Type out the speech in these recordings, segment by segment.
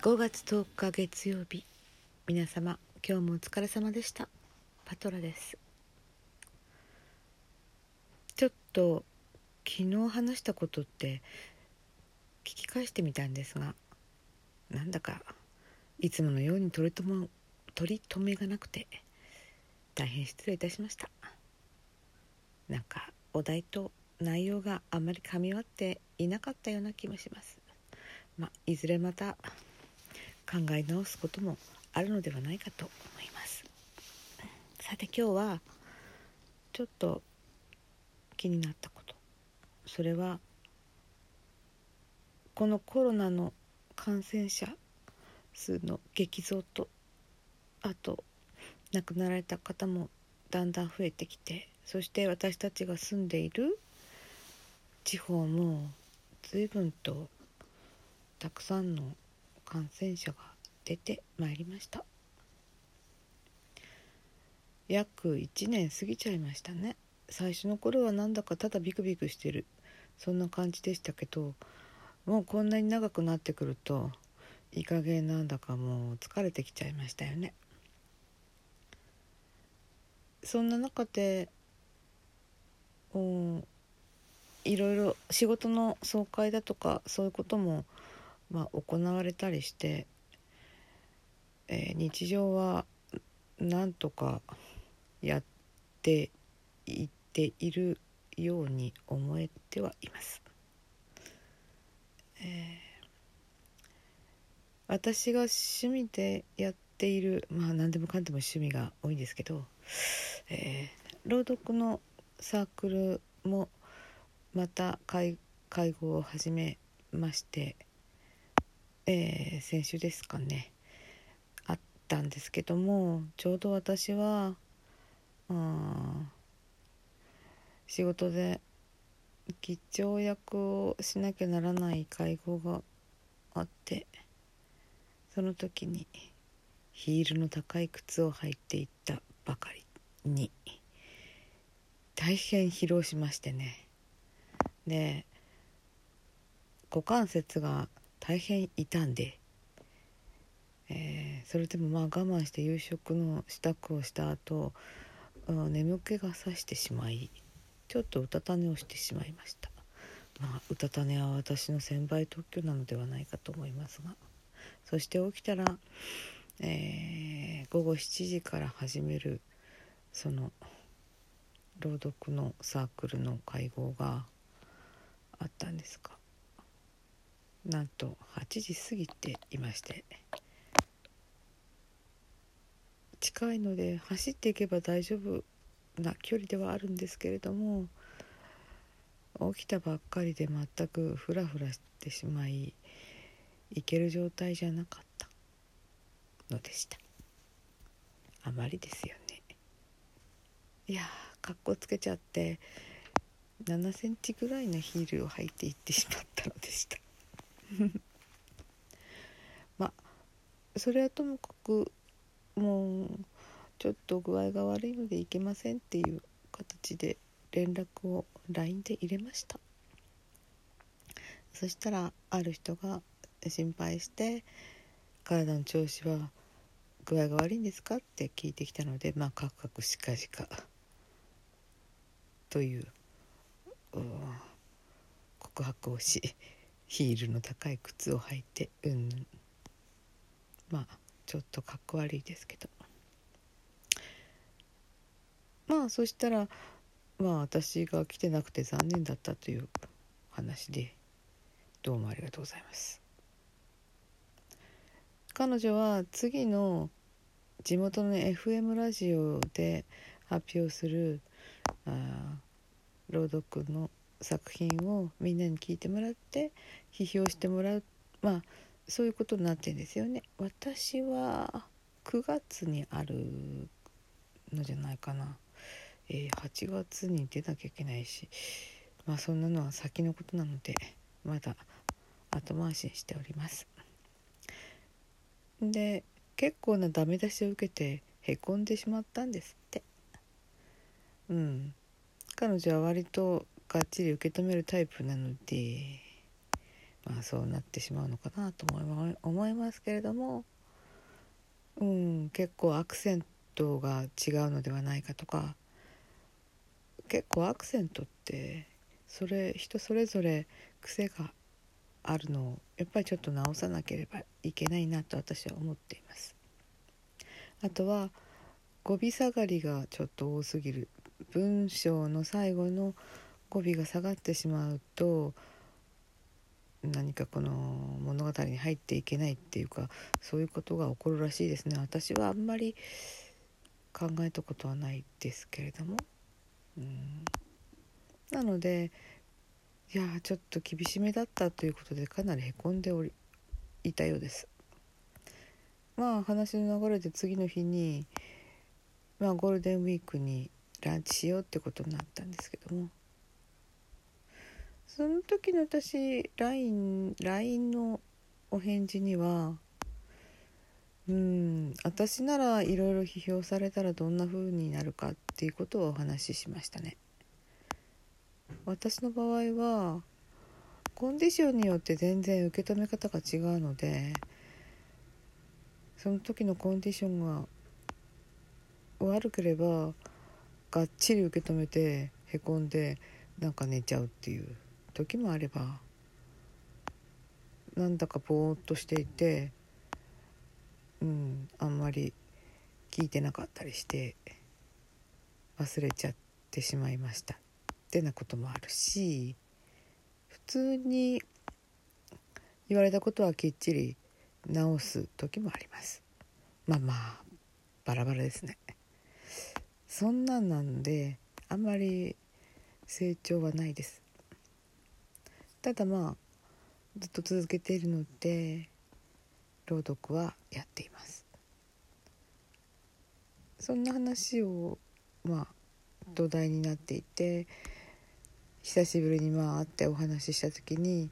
5月10日月曜日。皆様今日もお疲れ様でした。パトラです。ちょっと昨日話したことって聞き返してみたんですがなんだかいつものように取り留め取り留めがなくて大変失礼いたしました。なんかお題と内容があまり噛み合っていなかったような気もします。まあいずれまた考え直すこともあるのではないかと思います。さて今日はちょっと気になったこと。それはこのコロナの感染者数の激増とあと亡くなられた方もだんだん増えてきてそして私たちが住んでいる地方も随分とたくさんの感染者が出てまいりました。約1年過ぎちゃいましたね。最初の頃はなんだかただビクビクしてる。そんな感じでしたけどもうこんなに長くなってくるといい加減なんだかもう疲れてきちゃいましたよね。そんな中でいろいろ仕事の総会だとかそういうこともまあ、行われたりして、えー、日常はなんとかやっていっているように思えてはいます。えー、私が趣味でやっているまあ何でもかんでも趣味が多いんですけど、えー、朗読のサークルもまた会会合を始めましてえー、先週ですかね。あったんですけどもちょうど私は仕事で議長役をしなきゃならない会合があってその時にヒールの高い靴を履いていったばかりに大変疲労しましてね。で股関節が大変傷んで、えー、それでもまあ我慢して夕食の支度をした後眠気がさしてしまいちょっとうたた寝をしてしまいました。まあうたた寝は私の専売特許なのではないかと思いますがそして起きたら、えー、午後7時から始めるその朗読のサークルの会合があったんですかなんと8時過ぎていまして。近いので走っていけば大丈夫な距離ではあるんですけれども起きたばっかりで全くフラフラしてしまい行ける状態じゃなかった。のでした。あまりですよね。いやーかっこつけちゃって7センチぐらいのヒールを履いていってしまったのでした。まあそれはともかくもうちょっと具合が悪いので行けませんっていう形で連絡を LINE で入れましたそしたらある人が心配して「体の調子は具合が悪いんですか?」って聞いてきたのでまあカクカクしかしかという告白をしヒールの高い靴を履いてうんまあちょっとかっこ悪いですけど。まあそしたらまあ私が来てなくて残念だったという話でどうもありがとうございます。彼女は次の地元の FM ラジオで発表するあ朗読の作品をみんなに聞いてもらって批評してもらうまあそういうことになってんですよね。私は9月にあるのじゃないかな、えー、8月に出なきゃいけないしまあそんなのは先のことなのでまだ後回しにしております。で結構なダメ出しを受けてへこんでしまったんですってうん彼女は割とがっちり受け止めるタイプなので、まあそうなってしまうのかなと思い思いますけれども、うん、結構アクセントが違うのではないかとか結構アクセントってそれ人それぞれ癖があるのをやっぱりちょっと直さなければいけないなと私は思っています。あとは語尾下がりがちょっと多すぎる文章の最後の語尾が下がってしまうと何かこの物語に入っていけないっていうかそういうことが起こるらしいですね。私はあんまり考えたことはないですけれども。うん。なのでいやちょっと厳しめだったということでかなりへこんでおりいたようです。まあ話の流れで次の日にまあゴールデンウィークにランチしようってことになったんですけども。その時の私 LINE, LINE のお返事にはうん私ならいろいろ批評されたらどんな風になるかっていうことをお話ししましたね。私の場合はコンディションによって全然受け止め方が違うのでその時のコンディションが悪ければがっちり受け止めてへこんでなんか寝ちゃうっていう時もあればなんだかぼーっとしていてうんあんまり聞いてなかったりして忘れちゃってしまいました。ってなこともあるし普通に言われたことはきっちり直す時もあります。まあまあバラバラですね。そんなんなんであんまり成長はないです。ただまあずっと続けているので朗読はやっています。そんな話をまあ土台になっていて久しぶりにまあ会ってお話しした時に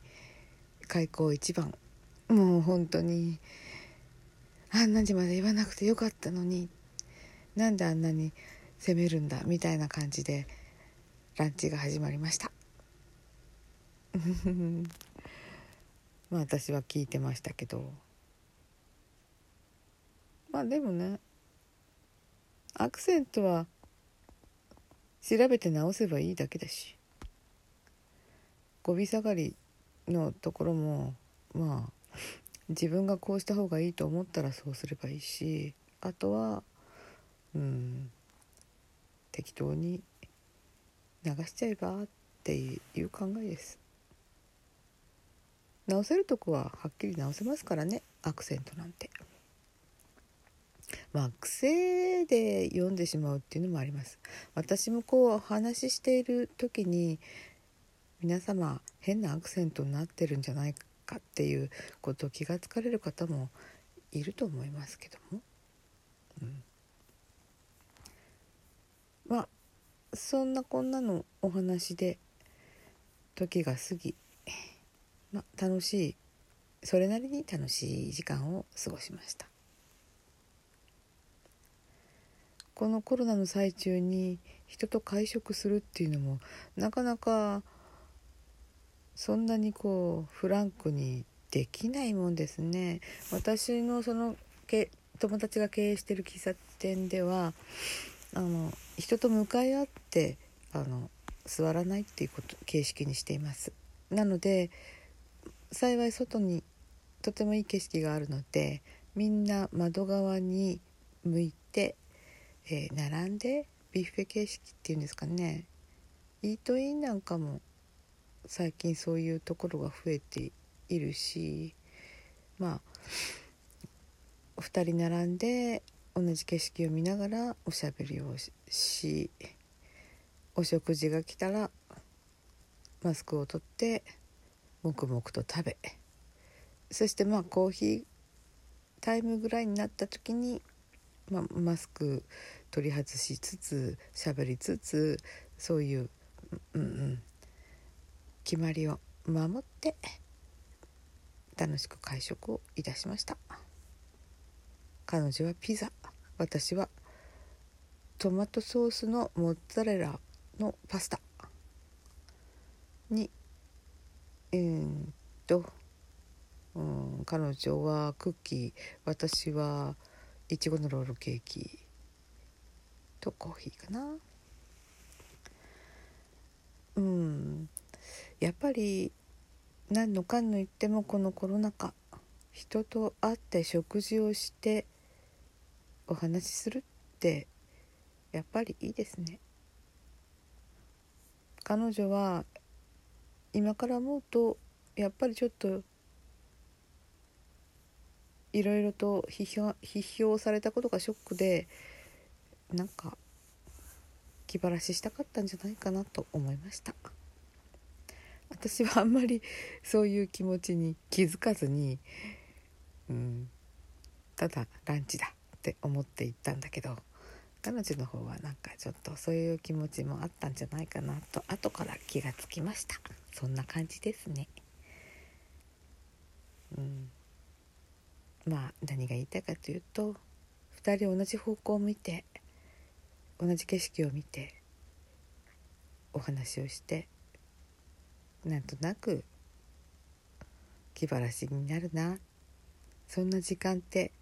開口一番もう本当にあんなにまで言わなくてよかったのになんであんなに責めるんだみたいな感じでランチが始まりました。まあ私は聞いてましたけど。まあでもねアクセントは調べて直せばいいだけだし。語尾下がりのところもまあ自分がこうした方がいいと思ったらそうすればいいしあとはうん適当に流しちゃえばっていう考えです。直せるとこははっきり直せますからね。アクセントなんて。まあ癖で読んでしまうっていうのもあります。私もこうお話ししている時に皆様変なアクセントになってるんじゃないかっていうことを気がつかれる方もいると思いますけども、うん、まあそんなこんなのお話で時が過ぎ、ま、楽しいそれなりに楽しい時間を過ごしました。このコロナの最中に人と会食するっていうのもなかなかそんなにこうフランクにできないもんですね。私のそのけ友達が経営してる喫茶店ではあの人と向かい合ってあの座らないっていうこと形式にしています。なので幸い外にとてもいい景色があるのでみんな窓側に向いて、えー、並んでビュッフェ形式っていうんですかね。イートインなんかも最近そういうところが増えているしまあ2人並んで同じ景色を見ながらおしゃべりをしお食事が来たらマスクを取って黙々と食べ。そしてまあコーヒータイムぐらいになった時に、まあ、マスク取り外しつつ喋りつつそういううんうん決まりを守って楽しく会食をいたしました。彼女はピザ。私はトマトソースのモッツァレラのパスタにえー、っとうん、彼女はクッキー私はいちごのロールケーキとコーヒーかな。うんやっぱり何のかんの言ってもこのコロナ禍人と会って食事をしてお話しするってやっぱりいいですね。彼女は今から思うとやっぱりちょっといろいろと批評批評されたことがショックでなんか気晴らししたかったんじゃないかなと思いました。私はあんまりそういう気持ちに気づかずに、うん、ただランチだって思って行ったんだけど彼女の方はなんかちょっとそういう気持ちもあったんじゃないかなと後から気がつきました。そんな感じですね。うん。まあ何が言いたいかというと2人同じ方向を見て同じ景色を見てお話をしてなんとなく気晴らしになるな。そんな時間って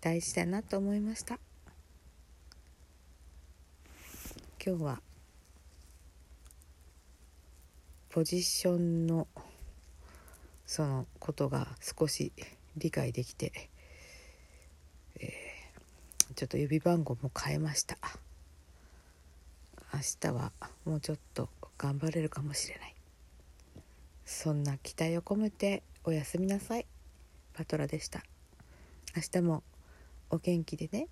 大事だなと思いました。今日はポジションのそのことが少し理解できて、えー、ちょっと指番号も変えました。明日はもうちょっと頑張れるかもしれない。そんな期待を込めておやすみなさい。パトラでした。明日もお元気でね。